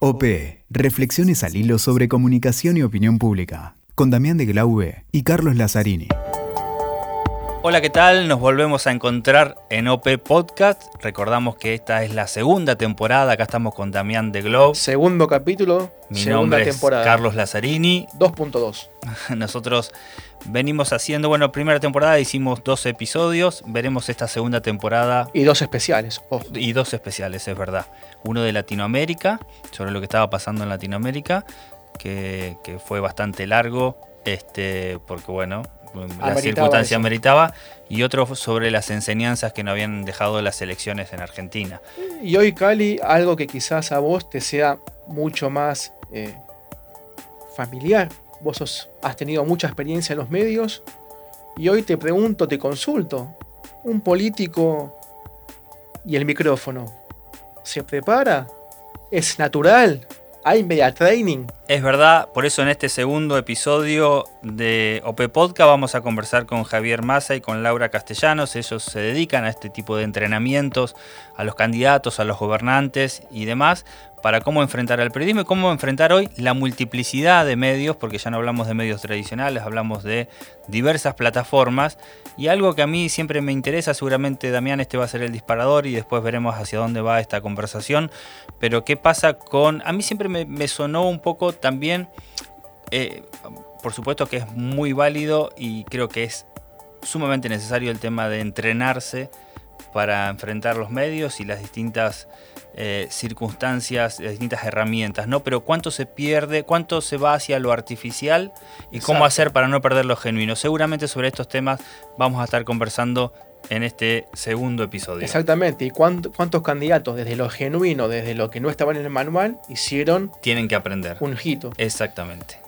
OP, Reflexiones al hilo sobre comunicación y opinión pública, con Damián de Glaube y Carlos Lazzarini. Hola, ¿qué tal? Nos volvemos a encontrar en OP Podcast. Recordamos que esta es la segunda temporada. Acá estamos con Damián de Globe. Segundo capítulo, Mi segunda nombre temporada. es Carlos Lazzarini. 2.2. Nosotros venimos haciendo, bueno, primera temporada hicimos dos episodios. Veremos esta segunda temporada Y dos especiales. y dos especiales, es verdad. Uno de Latinoamérica, sobre lo que estaba pasando en Latinoamérica, que, que fue bastante largo, este, porque bueno, la circunstancia eso. meritaba, y otro sobre las enseñanzas que nos habían dejado las elecciones en Argentina. Y hoy, Cali, algo que quizás a vos te sea mucho más eh, familiar. Vos sos- has tenido mucha experiencia en los medios. Y hoy te pregunto, te consulto. ¿Un político y el micrófono se prepara? ¿Es natural? ¿Hay media training? Es verdad, por eso en este segundo episodio de OP Podcast vamos a conversar con Javier Massa y con Laura Castellanos. Ellos se dedican a este tipo de entrenamientos, a los candidatos, a los gobernantes y demás, para cómo enfrentar al periodismo y cómo enfrentar hoy la multiplicidad de medios, porque ya no hablamos de medios tradicionales, hablamos de diversas plataformas. Y algo que a mí siempre me interesa, seguramente Damián este va a ser el disparador y después veremos hacia dónde va esta conversación. Pero qué pasa con... A mí siempre me, sonó un poco también, eh, por supuesto que es muy válido y creo que es sumamente necesario el tema de entrenarse para enfrentar los medios y las distintas eh, circunstancias, las distintas herramientas, ¿no? Pero cuánto se pierde, cuánto se va hacia lo artificial y cómo Exacto. hacer para no perder lo genuino. Seguramente sobre estos temas vamos a estar conversando en este segundo episodio. Exactamente. ¿Y cuánt- cuántos candidatos, desde lo genuino, desde lo que no estaba en el manual, hicieron Tienen que aprender. un hito? Exactamente.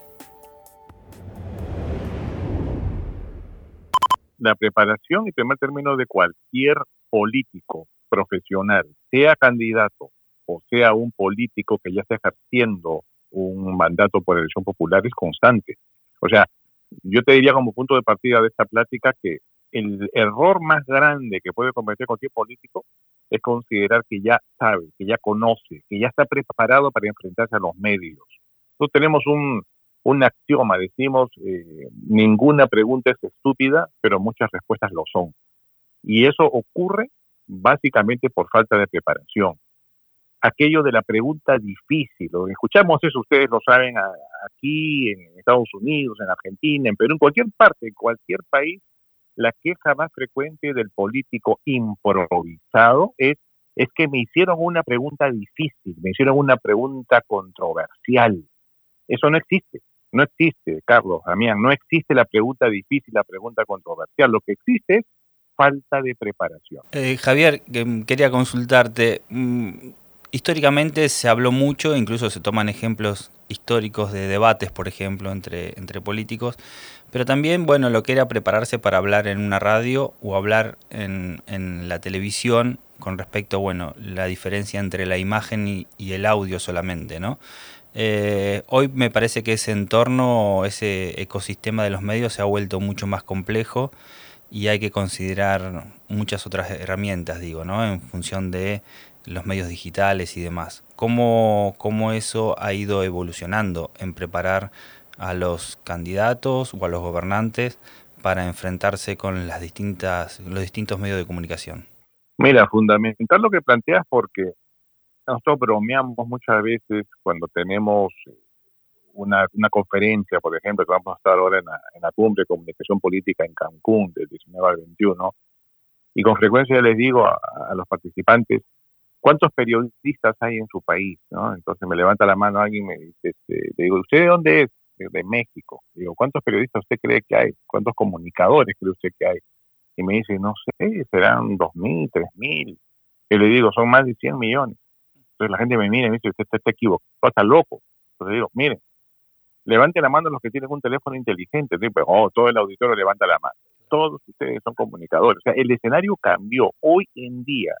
la preparación y primer término de cualquier político profesional, sea candidato o sea un político que ya está ejerciendo un mandato por elección popular, es constante. O sea, yo te diría como punto de partida de esta plática que el error más grande que puede cometer cualquier político es considerar que ya sabe, que ya conoce, que ya está preparado para enfrentarse a los medios. Nosotros tenemos un, un axioma, decimos, eh, ninguna pregunta es estúpida, pero muchas respuestas lo son. Y eso ocurre básicamente por falta de preparación. Aquello de la pregunta difícil, escuchamos eso, ustedes lo saben aquí, en Estados Unidos, en Argentina, en Perú, en cualquier parte, en cualquier país, la queja más frecuente del político improvisado es, es que me hicieron una pregunta difícil, me hicieron una pregunta controversial. Eso no existe. No existe, Carlos, Damián, no existe la pregunta difícil, la pregunta controversial. Lo que existe es falta de preparación. Eh, Javier, que- quería consultarte. mm, Históricamente se habló mucho, incluso se toman ejemplos históricos de debates, por ejemplo, entre, entre políticos, pero también, bueno, lo que era prepararse para hablar en una radio o hablar en, en la televisión con respecto, bueno, la diferencia entre la imagen y, el audio solamente. Eh, hoy me parece que ese entorno, ese ecosistema de los medios se ha vuelto mucho más complejo y hay que considerar muchas otras herramientas, digo, ¿no? En función de los medios digitales y demás. ¿Cómo, cómo eso ha ido evolucionando en preparar a los candidatos o a los gobernantes para enfrentarse con las distintas, los distintos medios de comunicación? Mira, fundamental lo que planteas porque nosotros bromeamos muchas veces cuando tenemos eh, una, una conferencia, por ejemplo, que vamos a estar ahora en la, cumbre de comunicación política en Cancún del 19 al 21, y con frecuencia les digo a, los participantes, ¿cuántos periodistas hay en su país? Entonces me levanta la mano alguien y me dice, este, le digo, ¿usted de dónde es? "De- De México. Digo, ¿cuántos periodistas usted cree que hay? ¿Cuántos comunicadores cree usted que hay? Y me dice, no sé, serán 2.000, 3.000. Y le digo, son más de 100 millones. Entonces la gente me mira y me dice, usted está equivocado, está loco. Entonces digo, miren, levante la mano los que tienen un teléfono inteligente. Digo, oh, todo el auditorio levanta la mano. Todos ustedes son comunicadores. O sea, el escenario cambió. Hoy en día,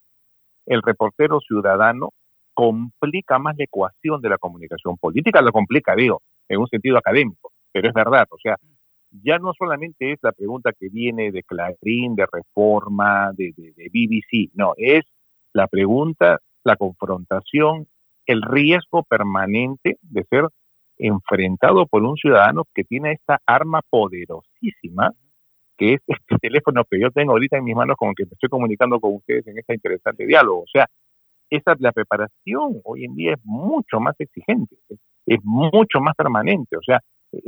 el reportero ciudadano complica más la ecuación de la comunicación política, lo complica, digo, en un sentido académico, pero es verdad, o sea, ya no solamente es la pregunta que viene de Clarín, de Reforma, de, de, de BBC, no, es la pregunta, la confrontación el riesgo permanente de ser enfrentado por un ciudadano que tiene esta arma poderosísima, que es este teléfono que yo tengo ahorita en mis manos con el que me estoy comunicando con ustedes en este interesante diálogo. O sea, esa, la preparación hoy en día es mucho más exigente, es mucho más permanente. O sea,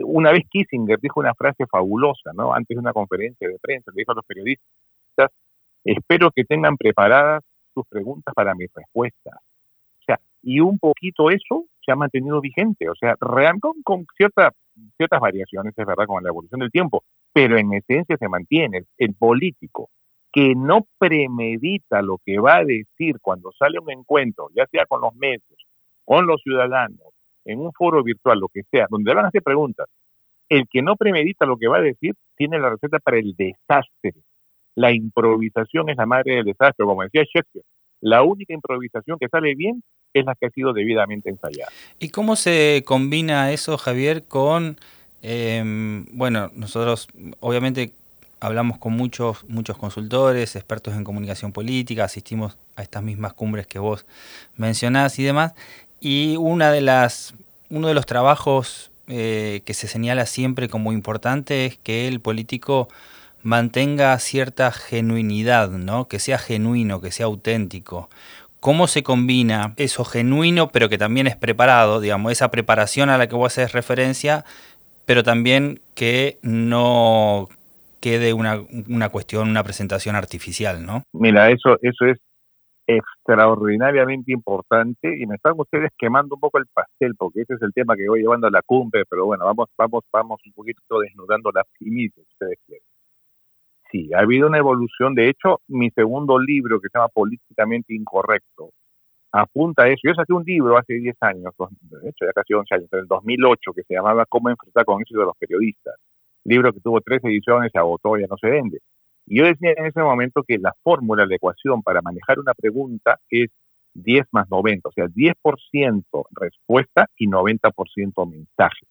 una vez Kissinger dijo una frase fabulosa, ¿no? Antes de una conferencia de prensa, le dijo a los periodistas, espero que tengan preparadas sus preguntas para mis respuestas. Y un poquito eso se ha mantenido vigente, o sea, real, con, con ciertas variaciones, es verdad, con la evolución del tiempo, pero en esencia se mantiene. El, político que no premedita lo que va a decir cuando sale un encuentro, ya sea con los medios, con los ciudadanos, en un foro virtual, lo que sea, donde van a hacer preguntas, el que no premedita lo que va a decir tiene la receta para el desastre. La improvisación es la madre del desastre, como decía Shakespeare. La única improvisación que sale bien es la que ha sido debidamente ensayada. ¿Y cómo se combina eso, Javier, con, em, bueno, nosotros obviamente hablamos con muchos, muchos consultores, expertos en comunicación política, asistimos a estas mismas cumbres que vos mencionás y demás, y una de las, uno de los trabajos eh, que se señala siempre como importante es que el político mantenga cierta genuinidad, ¿no? que sea genuino, que sea auténtico. ¿Cómo se combina eso genuino, pero que también es preparado, digamos, esa preparación a la que vos haces referencia, pero también que no quede una, una cuestión, una presentación artificial, ¿no? Mira, eso, eso es extraordinariamente importante y me están ustedes quemando un poco el pastel porque ese es el tema que voy llevando a la cumbre, pero bueno, vamos, vamos, vamos un poquito desnudando las primicias, ustedes quieren. Sí, ha habido una evolución. De hecho, mi segundo libro, que se llama Políticamente Incorrecto, apunta a eso. Yo saqué un libro hace 10 años, de hecho ya casi 11 años, en el 2008, que se llamaba Cómo enfrentar con eso de los periodistas. Libro que tuvo tres ediciones, se agotó, ya no se vende. Y yo decía en ese momento que la fórmula, la ecuación para manejar una pregunta es 10 más 90, o sea, 10% respuesta y 90% mensaje.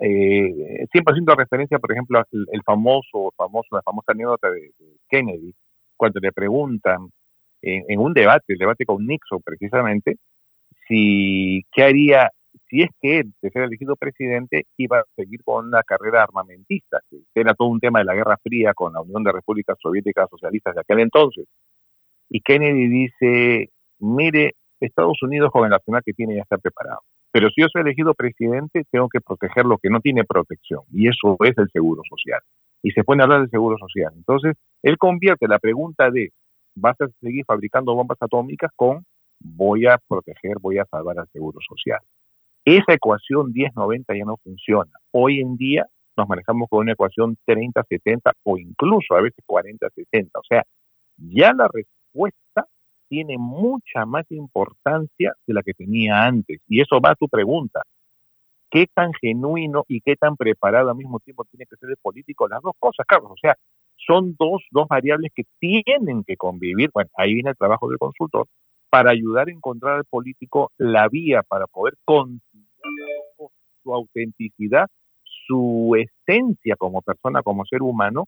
Eh, siempre haciendo referencia, por ejemplo, al el famoso, famoso, la famosa anécdota de, Kennedy, cuando le preguntan en, un debate, el debate con Nixon precisamente, si qué haría si es que él, de ser elegido presidente, iba a seguir con una carrera armamentista, que era todo un tema de la Guerra Fría con la Unión de Repúblicas Soviéticas Socialistas de aquel entonces. Y Kennedy dice, mire, Estados Unidos con el nacional que tiene ya está preparado. Pero si yo soy elegido presidente, tengo que proteger lo que no tiene protección. Y eso es el seguro social. Y se pone a hablar del seguro social. Entonces, él convierte la pregunta de, ¿vas a seguir fabricando bombas atómicas? con, voy a proteger, voy a salvar al seguro social. Esa ecuación 10-90 ya no funciona. Hoy en día nos manejamos con una ecuación 30-70 o incluso a veces 40-60. O sea, ya la respuesta tiene mucha más importancia de la que tenía antes. Y eso va a tu pregunta. ¿Qué tan genuino y qué tan preparado al mismo tiempo tiene que ser el político? Las dos cosas, Carlos. O sea, son dos, dos variables que tienen que convivir. Bueno, ahí viene el trabajo del consultor para ayudar a encontrar al político la vía para poder con su autenticidad, su esencia como persona, como ser humano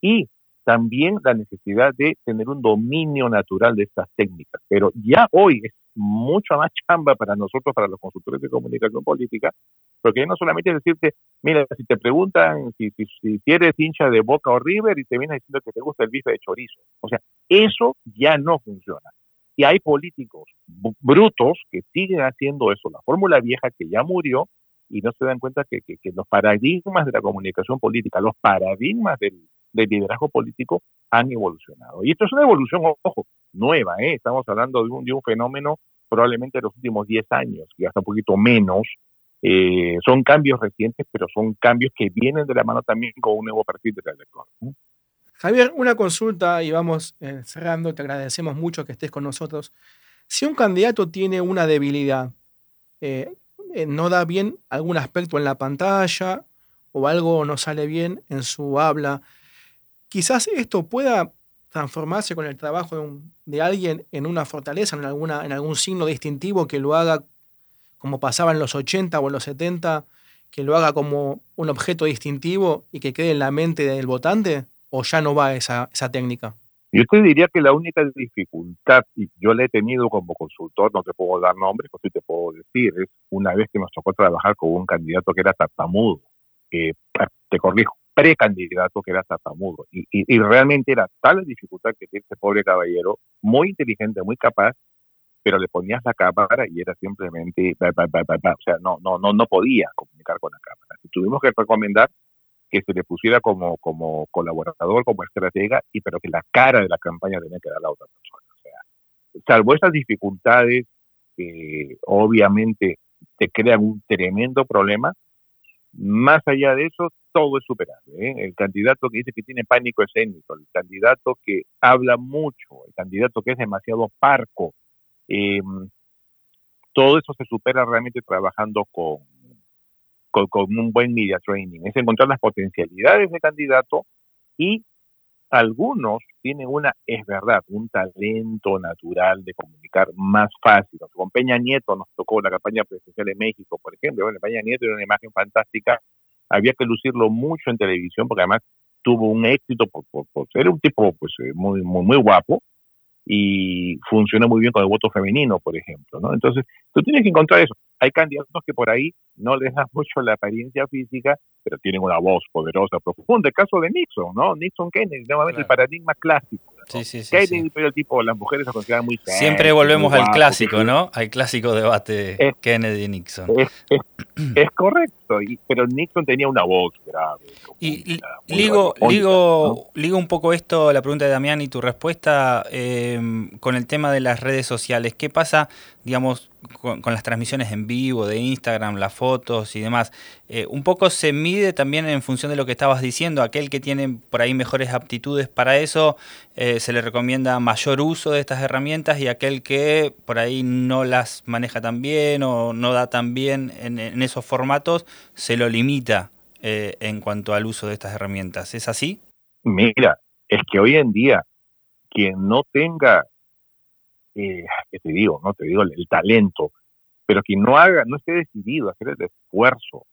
y también la necesidad de tener un dominio natural de estas técnicas. Pero ya hoy es mucho más chamba para nosotros, para los consultores de comunicación política, porque no solamente decirte, mira, si te preguntan si, si, si, eres hincha de Boca o River y te vienen diciendo que te gusta el bife de chorizo. O sea, eso ya no funciona. Y hay políticos brutos que siguen haciendo eso, la fórmula vieja que ya murió y no se dan cuenta que, los paradigmas de la comunicación política, los paradigmas del, liderazgo político han evolucionado. Y esto es una evolución, ojo, nueva, ¿eh? estamos hablando de un, fenómeno probablemente de los últimos 10 años, y hasta un poquito menos. Eh, son cambios recientes, pero son cambios que vienen de la mano también con un nuevo perfil del elector. Javier, una consulta y vamos eh, cerrando. Te agradecemos mucho que estés con nosotros. Si un candidato tiene una debilidad, no da bien algún aspecto en la pantalla o algo no sale bien en su habla, quizás esto pueda transformarse con el trabajo de, alguien en una fortaleza, en, alguna, en algún signo distintivo que lo haga como pasaba en los 80 o en los 70, que lo haga como un objeto distintivo y que quede en la mente del votante? o ya no va esa, esa técnica? Yo te diría que la única dificultad, y yo la he tenido como consultor, no te puedo dar nombres, pero sí te puedo decir, es una vez que nos tocó trabajar con un candidato que era tartamudo, eh, te corrijo, precandidato que era tartamudo, y, y, realmente era tal la dificultad que tiene ese pobre caballero, muy inteligente, muy capaz, pero le ponías la cámara y era simplemente, o sea, no, no, no, no podía comunicar con la cámara. Tuvimos que recomendar que se le pusiera como, como colaborador, como estratega, y pero que la cara de la campaña tenía que dar la otra persona. O sea, salvo esas dificultades que obviamente te crean un tremendo problema, más allá de eso, todo es superable. ¿eh? El candidato que dice que tiene pánico escénico, el candidato que habla mucho, el candidato que es demasiado parco, eh, todo eso se supera realmente trabajando con, un buen media training, es encontrar las potencialidades del candidato y algunos tienen una, es verdad, un talento natural de comunicar más fácil. Con Peña Nieto nos tocó la campaña presidencial de México, por ejemplo. Bueno, Peña Nieto era una imagen fantástica. Había que lucirlo mucho en televisión porque además tuvo un éxito por, por, ser un tipo pues, eh, muy, muy, muy guapo y funciona muy bien con el voto femenino, por ejemplo. ¿no? Entonces, tú tienes que encontrar eso. Hay candidatos que por ahí no les da mucho la apariencia física, pero tienen una voz poderosa, profunda. El caso de Nixon, ¿no? Nixon Kennedy, nuevamente el paradigma clásico. Sí, sí, sí, Kennedy, pero el tipo, las mujeres se consideran muy Siempre volvemos al clásico, ¿no? Al clásico debate Kennedy-Nixon. Es, correcto, y, pero Nixon tenía una voz grave. Y ligo, ligo, ligo un poco esto, la pregunta de Damián y tu respuesta, eh, con el tema de las redes sociales. ¿Qué pasa, digamos, con, las transmisiones en vivo de Instagram, las fotos y demás, eh, un poco se mide también en función de lo que estabas diciendo, aquel que tiene por ahí mejores aptitudes para eso, eh, se le recomienda mayor uso de estas herramientas y aquel que por ahí no las maneja tan bien o no da tan bien en, esos formatos, se lo limita eh, en cuanto al uso de estas herramientas. ¿Es así? Mira, es que hoy en día quien no tenga eh, que te digo, no te digo el, talento, pero que no haga, no esté decidido a hacer el esfuerzo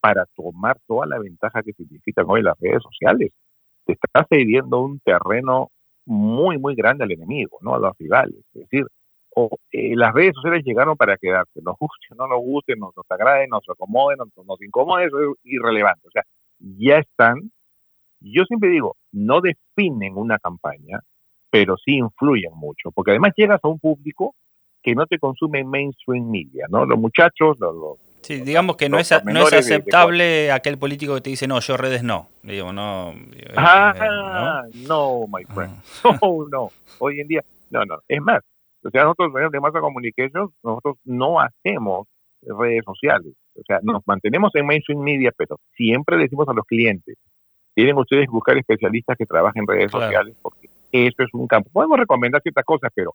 para tomar toda la ventaja que significan hoy las redes sociales, te está cediendo un terreno muy, muy grande al enemigo, ¿no? A los rivales. Es decir, o, eh, las redes sociales llegaron para quedarse, nos guste, no nos guste, nos, nos agrade, nos acomoden, nos, nos incomode, eso es irrelevante. O sea, ya están. Yo siempre digo, no definen una campaña, pero sí influyen mucho, porque además llegas a un público que no te consume en mainstream media, ¿no? Los muchachos, los... sí, digamos que no es, no es aceptable aquel político que te dice, no, yo redes no. Digo, no. Eh, ah, no, my friend. Ah. No, no. Hoy en día, no, no. Es más, o sea, nosotros de Massa Communications, nosotros no hacemos redes sociales. O sea, nos mantenemos en mainstream media, pero siempre decimos a los clientes, tienen ustedes que buscar especialistas que trabajen en redes sociales porque eso es un campo. Podemos recomendar ciertas cosas, pero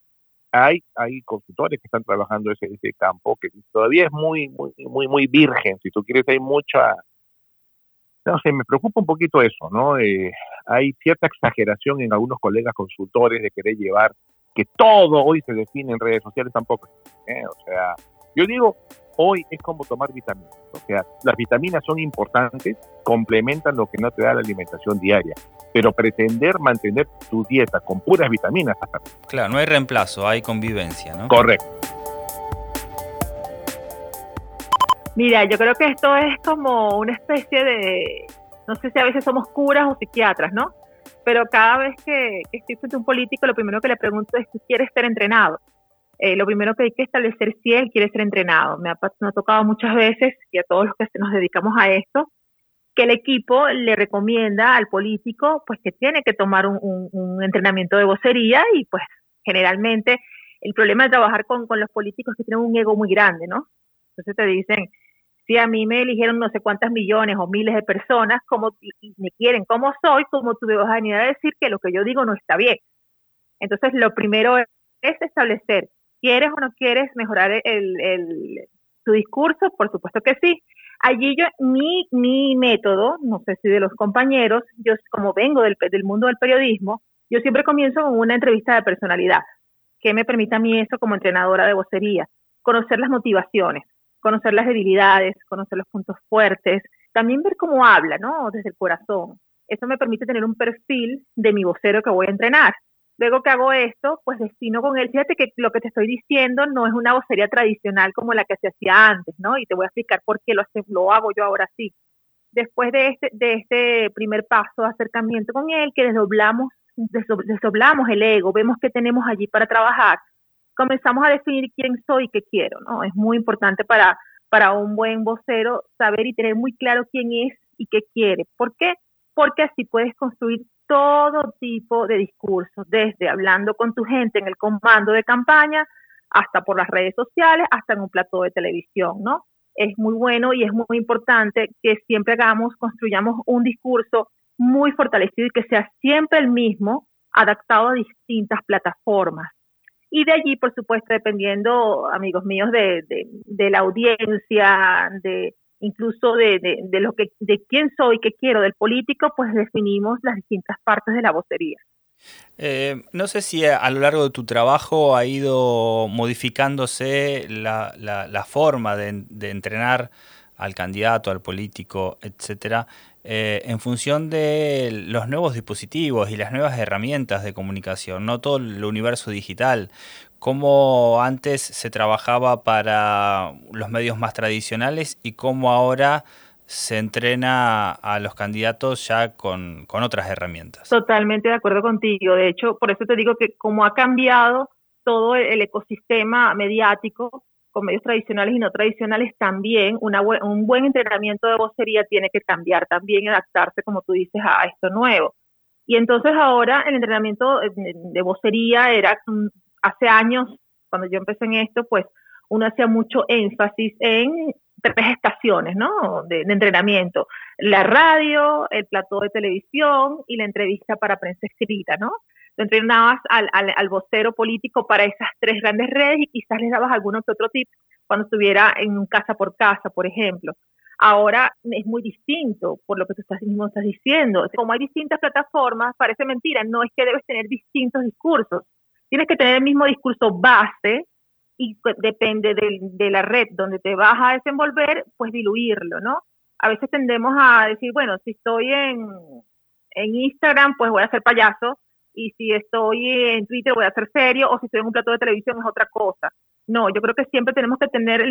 hay, hay consultores que están trabajando ese, ese campo que todavía es muy, muy, muy, muy virgen. Si tú quieres, hay mucha. No sé, me preocupa un poquito eso, ¿no? Eh, hay cierta exageración en algunos colegas consultores de querer llevar que todo hoy se define en redes sociales tampoco. ¿eh? O sea, yo digo, hoy es como tomar vitaminas. O sea, las vitaminas son importantes, complementan lo que no te da la alimentación diaria. Pero pretender mantener tu dieta con puras vitaminas. Claro, no hay reemplazo, hay convivencia, ¿no? Correcto. Mira, yo creo que esto es como una especie de, no sé si a veces somos curas o psiquiatras, ¿no? Pero cada vez que, estoy frente a un político, lo primero que le pregunto es, ¿tú quieres ser entrenado? Eh, lo primero que hay que establecer si él quiere ser entrenado. Me ha, tocado muchas veces, y a todos los que nos dedicamos a esto, que el equipo le recomienda al político pues que tiene que tomar un, entrenamiento de vocería y pues generalmente el problema de trabajar con, los políticos es que tienen un ego muy grande, ¿no? Entonces te dicen, si a mí me eligieron no sé cuántas millones o miles de personas, como me quieren como soy, como tú me vas a decir que lo que yo digo no está bien. Entonces lo primero es establecer ¿Quieres o no quieres mejorar el, tu discurso? Por supuesto que sí. Allí yo, mi, mi método, no sé si de los compañeros, yo como vengo del, del mundo del periodismo, yo siempre comienzo con una entrevista de personalidad, que me permite a mí eso como entrenadora de vocería, conocer las motivaciones, conocer las debilidades, conocer los puntos fuertes, también ver cómo habla, ¿no? Desde el corazón. Eso me permite tener un perfil de mi vocero que voy a entrenar. Luego que hago esto, pues destino con él, fíjate que lo que te estoy diciendo no es una vocería tradicional como la que se hacía antes, ¿no? Y te voy a explicar por qué lo, hago yo ahora sí. Después de este, de este primer paso de acercamiento con él, que desdoblamos, desdoblamos el ego, vemos qué tenemos allí para trabajar, comenzamos a definir quién soy y qué quiero, ¿no? Es muy importante para, para un buen vocero saber y tener muy claro quién es y qué quiere. ¿Por qué? Porque así puedes construir todo tipo de discursos, desde hablando con tu gente en el comando de campaña, hasta por las redes sociales, hasta en un plató de televisión, ¿no? Es muy bueno y es muy importante que siempre hagamos, construyamos un discurso muy fortalecido y que sea siempre el mismo, adaptado a distintas plataformas. Y de allí, por supuesto, dependiendo, amigos míos, de, de la audiencia, de, incluso de, de, lo que, de quién soy, qué quiero del político, pues definimos las distintas partes de la vocería. Eh, no sé si a lo largo de tu trabajo ha ido modificándose la, la, forma de, de, entrenar al candidato, al político, etcétera, eh, en función de los nuevos dispositivos y las nuevas herramientas de comunicación, no todo el universo digital cómo antes se trabajaba para los medios más tradicionales y cómo ahora se entrena a los candidatos ya con, otras herramientas. Totalmente de acuerdo contigo. De hecho, por eso te digo que como ha cambiado todo el ecosistema mediático, con medios tradicionales y no tradicionales, también un buen entrenamiento de vocería tiene que cambiar también adaptarse, como tú dices, a esto nuevo. Y entonces ahora el entrenamiento de vocería era hace años, cuando yo empecé en esto, pues uno hacía mucho énfasis en tres estaciones, ¿no? De, entrenamiento. La radio, el plató de televisión y la entrevista para prensa escrita, ¿no? Entrenabas al, al, vocero político para esas tres grandes redes y quizás les dabas alguno que otro tip cuando estuviera en un casa por casa, por ejemplo. Ahora es muy distinto por lo que tú estás, mismo diciendo. Como hay distintas plataformas, parece mentira, no es que debes tener distintos discursos tienes que tener el mismo discurso base y depende de, la red donde te vas a desenvolver, pues diluirlo, ¿no? A veces tendemos a decir, bueno, si estoy en, en Instagram, pues voy a ser payaso, y si estoy en Twitter voy a ser serio, o si estoy en un plato de televisión es otra cosa. No, yo creo que siempre tenemos que tener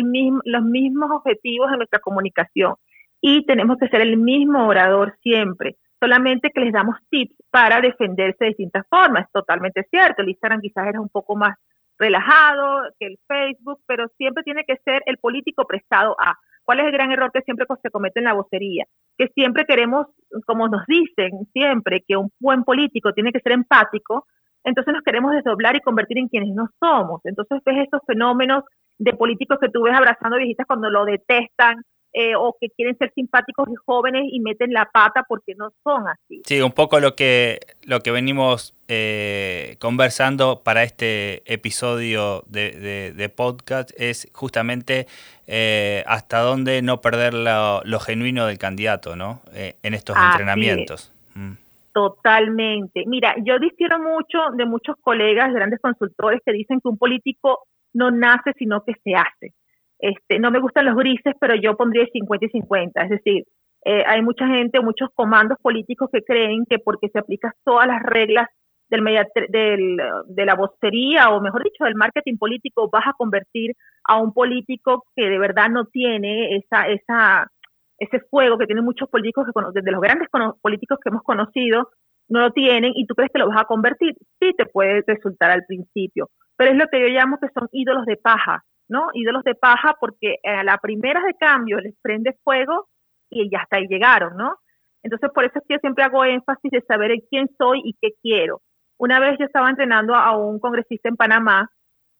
los mismos objetivos en nuestra comunicación y tenemos que ser el mismo orador siempre solamente que les damos tips para defenderse de distintas formas. Es totalmente cierto, el Instagram quizás era un poco más relajado que el Facebook, pero siempre tiene que ser el político prestado a. ¿Cuál es el gran error que siempre se comete en la vocería? Que siempre queremos, como nos dicen siempre, que un buen político tiene que ser empático, entonces nos queremos desdoblar y convertir en quienes no somos. Entonces ves estos fenómenos de políticos que tú ves abrazando viejitas cuando lo detestan, eh, o que quieren ser simpáticos y jóvenes y meten la pata porque no son así. Sí, un poco lo que, lo que venimos eh, conversando para este episodio de, podcast es justamente eh, hasta dónde no perder lo, genuino del candidato, ¿no? en estos entrenamientos. Mm. Totalmente. Mira, yo difiero mucho de muchos colegas, grandes consultores, que dicen que un político no nace, sino que se hace. Este, no me gustan los grises, pero yo pondría 50 y 50. Es decir, eh, hay mucha gente, muchos comandos políticos que creen que porque se aplican todas las reglas del, del, de la vocería, o mejor dicho, del marketing político, vas a convertir a un político que de verdad no tiene esa, esa, ese fuego que tienen muchos políticos, que, desde los grandes políticos que hemos conocido, no lo tienen y tú crees que lo vas a convertir. Sí te puede resultar al principio, pero es lo que yo llamo que son ídolos de paja. ¿No? Ídolos de paja porque a la primera de cambio les prende fuego y ya hasta ahí llegaron, ¿no? Entonces, por eso es que siempre hago énfasis de saber quién soy y qué quiero. Una vez yo estaba entrenando a un congresista en Panamá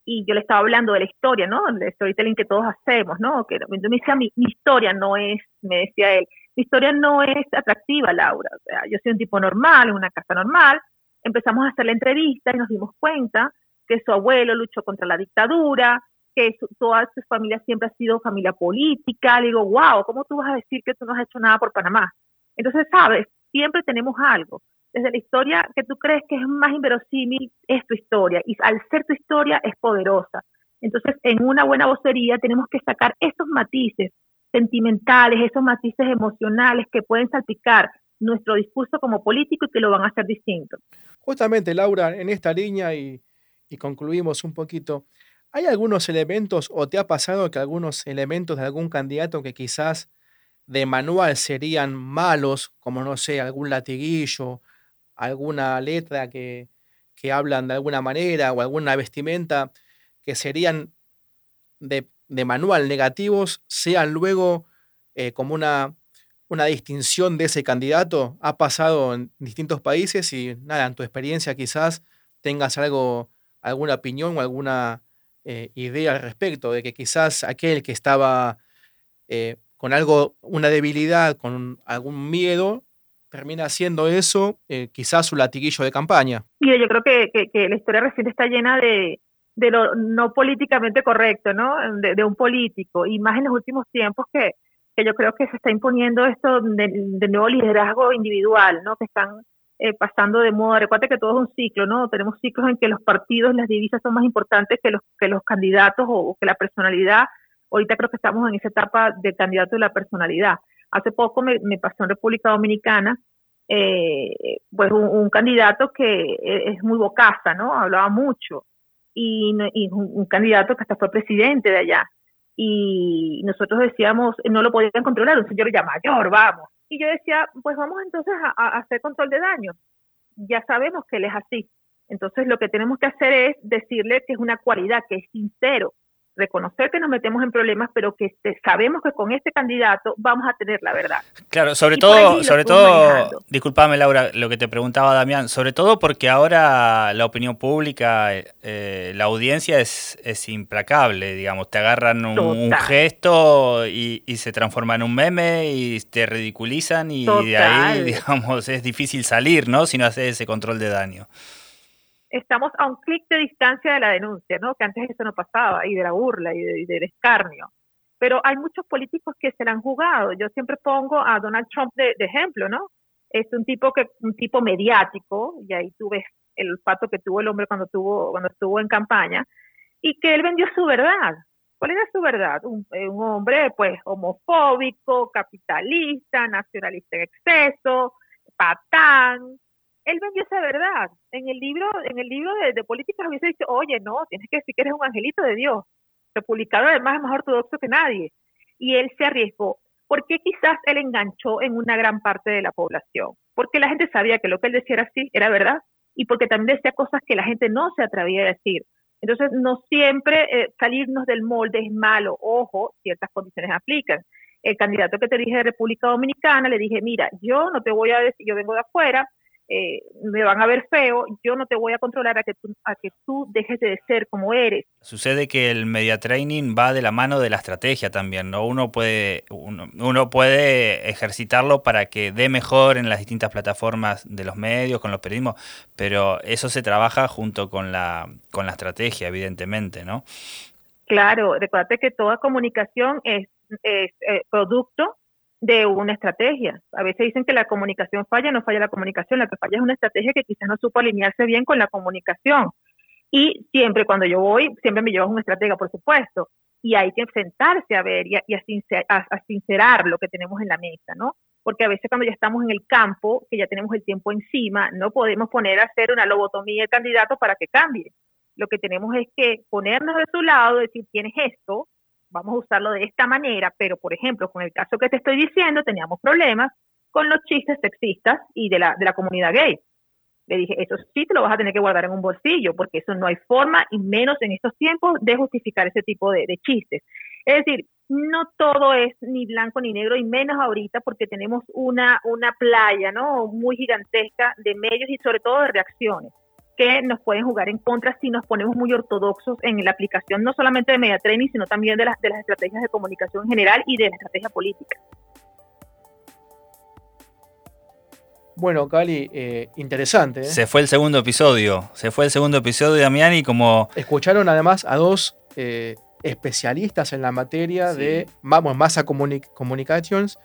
y yo le estaba hablando de la historia, ¿no? El storytelling que todos hacemos, ¿no? Que me decía, mi, historia no es, me decía él, mi historia no es atractiva, Laura. Yo soy un tipo normal, en una casa normal. Empezamos a hacer la entrevista y nos dimos cuenta que su abuelo luchó contra la dictadura, que toda su familia siempre ha sido familia política. Le digo, wow, ¿cómo tú vas a decir que tú no has hecho nada por Panamá? Entonces, sabes, siempre tenemos algo. Desde la historia que tú crees que es más inverosímil, es tu historia. Y al ser tu historia, es poderosa. Entonces, en una buena vocería tenemos que sacar esos matices sentimentales, esos matices emocionales que pueden salpicar nuestro discurso como político y que lo van a hacer distinto. Justamente, Laura, en esta línea y, y concluimos un poquito, ¿hay algunos elementos o te ha pasado que algunos elementos de algún candidato que quizás de manual serían malos, como no sé, algún latiguillo, alguna letra que, que hablan de alguna manera o alguna vestimenta que serían de, de manual negativos, sean luego eh, como una, una distinción de ese candidato? ¿Ha pasado en distintos países y nada, en tu experiencia quizás tengas algo, alguna opinión o alguna eh, idea al respecto de que quizás aquel que estaba eh, con algo, una debilidad, con algún miedo, termina haciendo eso quizás su latiguillo de campaña. Mira, yo creo que, que, la historia reciente está llena de, de lo no políticamente correcto, ¿no? De, un político, y más en los últimos tiempos que, yo creo que se está imponiendo esto de, nuevo liderazgo individual, ¿no? Que están eh, pasando de moda. Recuerda que todo es un ciclo, ¿no? Tenemos ciclos en que los partidos, las divisas son más importantes que los, que los candidatos o, que la personalidad. Ahorita creo que estamos en esa etapa de candidato de la personalidad. Hace poco me, pasó en República Dominicana, eh, pues un, candidato que e, es muy bocaza, ¿no? Hablaba mucho. Y, y un candidato que hasta fue presidente de allá y nosotros decíamos, no lo podían controlar, un señor ya mayor, vamos. Y yo decía, pues vamos entonces a, hacer control de daño. Ya sabemos que él es así. Entonces lo que tenemos que hacer es decirle que es una cualidad, que es sincero, reconocer que nos metemos en problemas, pero que este, sabemos que con este candidato vamos a tener la verdad. Claro, sobre todo, sobre todo, discúlpame Laura, lo que te preguntaba Damián, sobre todo porque ahora la opinión pública, eh, la audiencia es, es, implacable, digamos, te agarran un, gesto y, se transforma en un meme y te ridiculizan y de ahí, digamos, es difícil salir, ¿no? Si no haces ese control de daño estamos a un clic de distancia de la denuncia, ¿no? Que antes eso no pasaba, y de la burla y, del escarnio. Pero hay muchos políticos que se la han jugado. Yo siempre pongo a Donald Trump de, ejemplo, ¿no? Es un tipo que un tipo mediático, y ahí tú ves el olfato que tuvo el hombre cuando tuvo cuando estuvo en campaña, y que él vendió su verdad. ¿Cuál era su verdad? Un, eh, un hombre, pues, homofóbico, capitalista, nacionalista en exceso, patán, él vendió esa verdad. En el libro, en el libro de, de políticas hubiese dicho, oye, no, tienes que decir que eres un angelito de Dios. Republicano además es más ortodoxo que nadie. Y él se arriesgó. ¿Por qué quizás él enganchó en una gran parte de la población? Porque la gente sabía que lo que él decía era así, era verdad, y porque también decía cosas que la gente no se atrevía a decir. Entonces, no siempre eh, salirnos del molde es malo. Ojo, ciertas condiciones aplican. El candidato que te dije de República Dominicana, le dije, mira, yo no te voy a decir, yo vengo de afuera, eh, me van a ver feo, yo no te voy a controlar a que, tú, a que tú dejes de ser como eres. Sucede que el media training va de la mano de la estrategia también, ¿no? Uno puede, uno, puede ejercitarlo para que dé mejor en las distintas plataformas de los medios, con los periodismos, pero eso se trabaja junto con la, con la estrategia, evidentemente, ¿no? Claro, recuerda que toda comunicación es, es eh, producto de una estrategia. A veces dicen que la comunicación falla, no falla la comunicación, la que falla es una estrategia que quizás no supo alinearse bien con la comunicación. Y siempre cuando yo voy, siempre me llevo una estratega, por supuesto, y hay que sentarse a ver y, a, sincerar lo que tenemos en la mesa, ¿no? Porque a veces cuando ya estamos en el campo, que ya tenemos el tiempo encima, no podemos poner a hacer una lobotomía del candidato para que cambie. Lo que tenemos es que ponernos de su lado, decir, tienes esto, vamos a usarlo de esta manera, pero por ejemplo, con el caso que te estoy diciendo, teníamos problemas con los chistes sexistas y de la, de la comunidad gay. Le dije, eso sí te lo vas a tener que guardar en un bolsillo, porque eso no hay forma, y menos en estos tiempos, de justificar ese tipo de, de chistes. Es decir, no todo es ni blanco ni negro, y menos ahorita, porque tenemos una, una playa ¿no? muy gigantesca de medios y sobre todo de reacciones que nos pueden jugar en contra si nos ponemos muy ortodoxos en la aplicación no solamente de media training, sino también de las, de las estrategias de comunicación en general y de la estrategia política. Bueno, Cali, eh, interesante. ¿eh? Se fue el segundo episodio, se fue el segundo episodio, Damián, y como... Escucharon además a dos eh, especialistas en la materia de, vamos, Massa Communications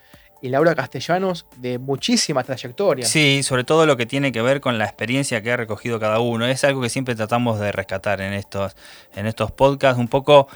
y Laura Castellanos de muchísima trayectoria. Sí, sobre todo lo que tiene que ver con la experiencia que ha recogido cada uno. Es algo que siempre tratamos de rescatar en estos, en estos podcasts, un poco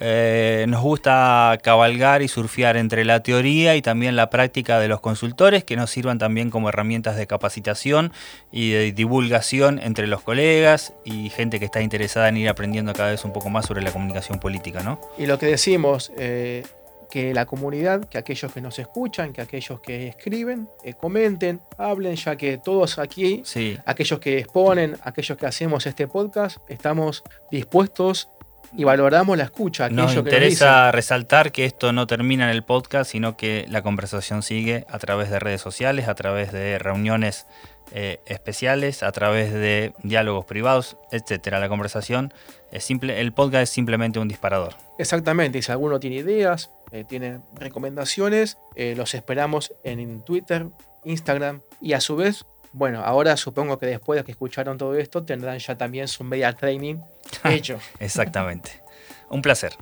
Eh, nos gusta cabalgar y surfear entre la teoría y también la práctica de los consultores, que nos sirvan también como herramientas de capacitación y de divulgación entre los colegas y gente que está interesada en ir aprendiendo cada vez un poco más sobre la comunicación política, ¿no? Y lo que decimos, eh, que la comunidad, que aquellos que nos escuchan, que aquellos que escriben, eh, comenten, hablen, ya que todos aquí, aquellos que exponen, aquellos que hacemos este podcast, estamos dispuestos y valoramos la escucha. Nos interesa resaltar que esto no termina en el podcast, sino que la conversación sigue a través de redes sociales, a través de reuniones eh, especiales, a través de diálogos privados, etcétera. La conversación es simple, el podcast es simplemente un disparador. Exactamente, y si alguno tiene ideas, eh, tiene recomendaciones, eh, los esperamos en Twitter, Instagram y a su vez bueno, ahora supongo que después de que escucharon todo esto tendrán ya también su media training hecho. Exactamente. Un placer.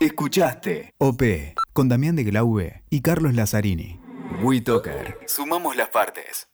Escuchaste OP con Damián de Glaube y Carlos Lazzarini. WeToker. Sumamos las partes.